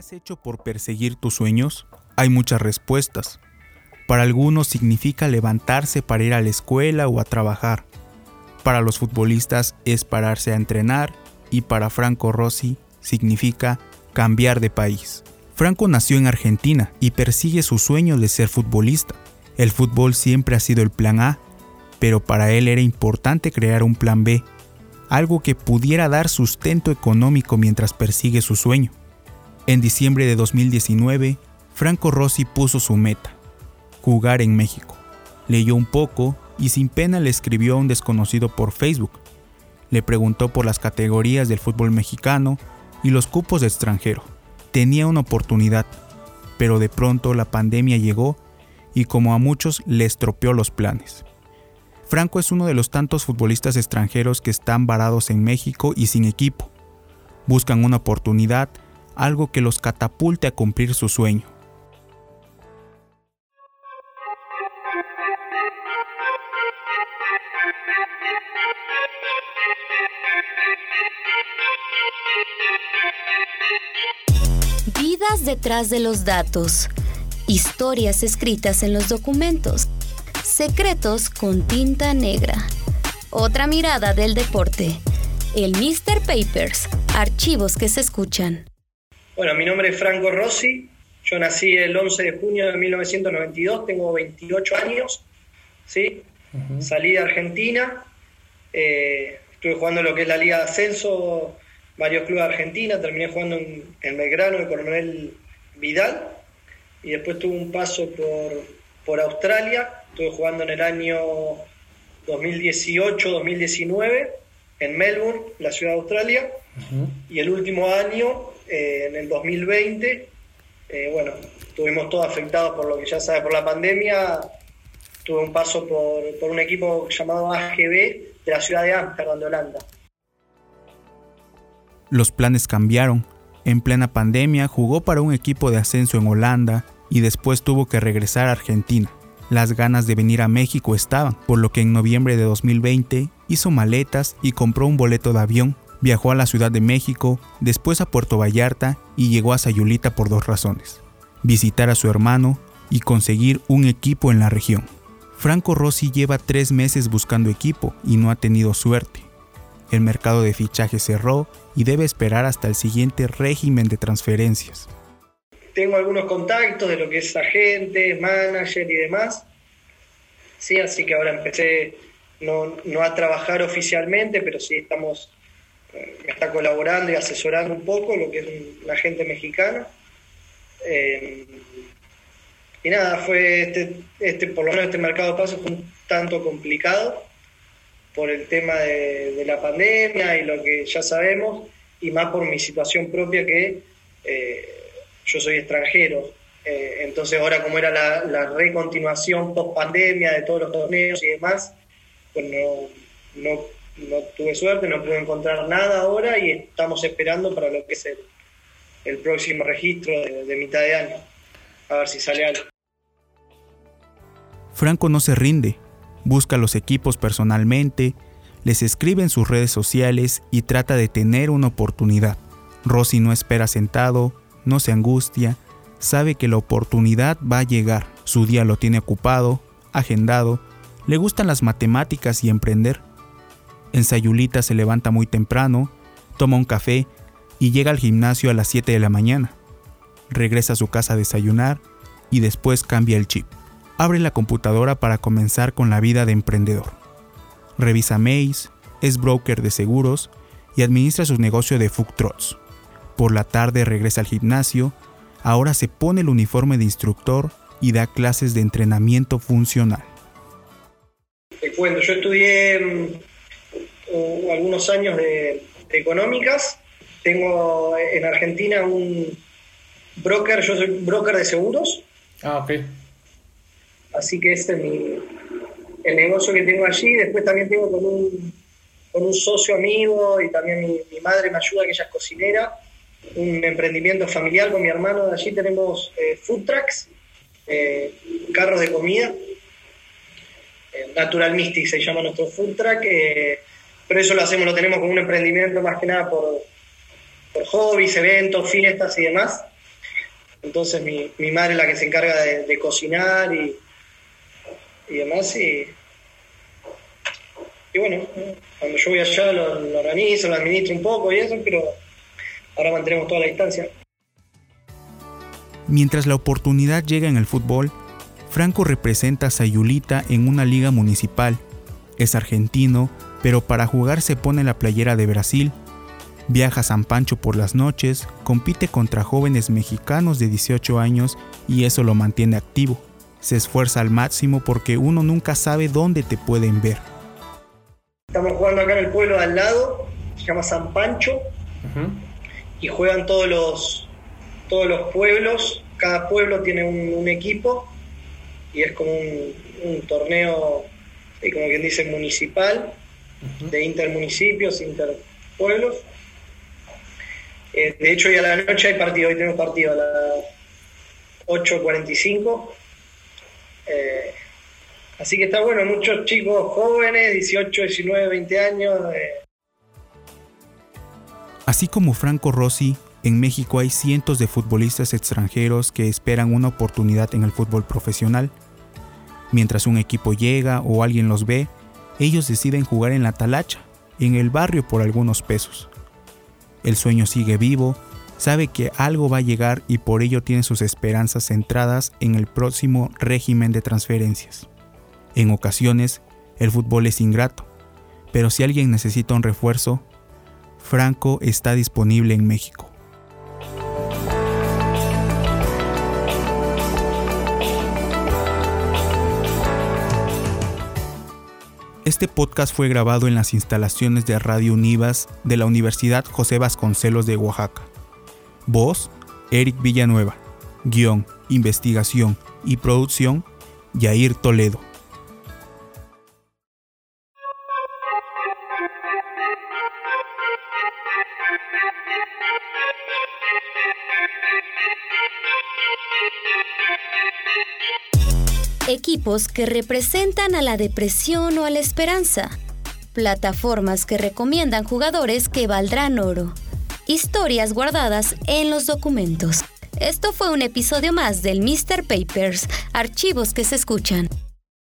has hecho por perseguir tus sueños? Hay muchas respuestas. Para algunos significa levantarse para ir a la escuela o a trabajar. Para los futbolistas es pararse a entrenar y para Franco Rossi significa cambiar de país. Franco nació en Argentina y persigue su sueño de ser futbolista. El fútbol siempre ha sido el plan A, pero para él era importante crear un plan B, algo que pudiera dar sustento económico mientras persigue su sueño. En diciembre de 2019, Franco Rossi puso su meta, jugar en México. Leyó un poco y sin pena le escribió a un desconocido por Facebook. Le preguntó por las categorías del fútbol mexicano y los cupos de extranjero. Tenía una oportunidad, pero de pronto la pandemia llegó y como a muchos le estropeó los planes. Franco es uno de los tantos futbolistas extranjeros que están varados en México y sin equipo. Buscan una oportunidad algo que los catapulte a cumplir su sueño. Vidas detrás de los datos. Historias escritas en los documentos. Secretos con tinta negra. Otra mirada del deporte. El Mr. Papers. Archivos que se escuchan. Bueno, mi nombre es Franco Rossi, yo nací el 11 de junio de 1992, tengo 28 años, ¿sí? Salí de Argentina, eh, estuve jugando lo que es la Liga de Ascenso, varios clubes de Argentina, terminé jugando en, en Belgrano, de Coronel Vidal, y después tuve un paso por, por Australia, estuve jugando en el año 2018-2019 en Melbourne, la ciudad de Australia, y el último año eh, en el 2020, eh, bueno, estuvimos todos afectados por lo que ya sabe, por la pandemia. Tuve un paso por, por un equipo llamado AGB de la ciudad de Ámsterdam, de Holanda. Los planes cambiaron. En plena pandemia jugó para un equipo de ascenso en Holanda y después tuvo que regresar a Argentina. Las ganas de venir a México estaban, por lo que en noviembre de 2020 hizo maletas y compró un boleto de avión Viajó a la Ciudad de México, después a Puerto Vallarta y llegó a Sayulita por dos razones. Visitar a su hermano y conseguir un equipo en la región. Franco Rossi lleva tres meses buscando equipo y no ha tenido suerte. El mercado de fichajes cerró y debe esperar hasta el siguiente régimen de transferencias. Tengo algunos contactos de lo que es agente, manager y demás. Sí, así que ahora empecé no, no a trabajar oficialmente, pero sí estamos está colaborando y asesorando un poco lo que es la gente mexicana. Eh, y nada, fue este, este, por lo menos este mercado de pasos fue un tanto complicado por el tema de, la pandemia y lo que ya sabemos, y más por mi situación propia que eh, yo soy extranjero. Eh, entonces ahora como era la, la recontinuación post pandemia de todos los torneos y demás, pues no, no no tuve suerte, no pude encontrar nada ahora y estamos esperando para lo que es el, próximo registro de, mitad de año. A ver si sale algo. Franco no se rinde, busca los equipos personalmente, les escribe en sus redes sociales y trata de tener una oportunidad. Rossi no espera sentado, no se angustia, sabe que la oportunidad va a llegar. Su día lo tiene ocupado, agendado, le gustan las matemáticas y emprender. En Sayulita se levanta muy temprano, toma un café y llega al gimnasio a las 7 de la mañana. Regresa a su casa a desayunar y después cambia el chip. Abre la computadora para comenzar con la vida de emprendedor. Revisa mails, es broker de seguros y administra su negocio de food. Por la tarde regresa al gimnasio, ahora se pone el uniforme de instructor y da clases de entrenamiento funcional. Te yo estudié algunos años de, económicas. Tengo en Argentina un broker, yo soy broker de seguros. Ah, ok. Así que este es mi, el negocio que tengo allí. Después también tengo con un, con un socio amigo y también mi, madre me ayuda, que ella es cocinera. Un emprendimiento familiar con mi hermano. De allí tenemos eh, food trucks, eh, carros de comida. Eh, Natural Mystic se llama nuestro food truck pero eso lo hacemos, lo tenemos como un emprendimiento más que nada por, hobbies, eventos, fiestas y demás. Entonces mi, mi madre es la que se encarga de, cocinar y, y demás. Y, y bueno, cuando yo voy allá lo, lo, organizo, lo administro un poco y eso, pero ahora mantenemos toda la distancia. Mientras la oportunidad llega en el fútbol, Franco representa a Sayulita en una liga municipal. Es argentino, pero para jugar se pone la playera de Brasil Viaja a San Pancho por las noches, compite contra jóvenes mexicanos de 18 años y eso lo mantiene activo. Se esfuerza al máximo porque uno nunca sabe dónde te pueden ver. Estamos jugando acá en el pueblo de al lado, se llama San Pancho, y juegan todos los, todos los pueblos, cada pueblo tiene un, equipo y es como un, torneo, como quien dice, municipal, de intermunicipios, interpueblos eh, de hecho, hoy a la noche hay partido, hoy tenemos partido a las 8.45. Eh, así que está bueno, muchos chicos jóvenes, 18, 19, 20 años. Eh. Así como Franco Rossi, en México hay cientos de futbolistas extranjeros que esperan una oportunidad en el fútbol profesional. Mientras un equipo llega o alguien los ve, ellos deciden jugar en la talacha, en el barrio por algunos pesos. El sueño sigue vivo, sabe que algo va a llegar y por ello tiene sus esperanzas centradas en el próximo régimen de transferencias. En ocasiones, el fútbol es ingrato, pero si alguien necesita un refuerzo, Franco está disponible en México. Este podcast fue grabado en las instalaciones de Radio Univas de la Universidad José Vasconcelos de Oaxaca. Voz, Eric Villanueva. Guión, investigación y producción, Yair Toledo. Equipos que representan a la depresión o a la esperanza, plataformas que recomiendan jugadores que valdrán oro, historias guardadas en los documentos. Esto fue un episodio más del Mr. Papers, archivos que se escuchan.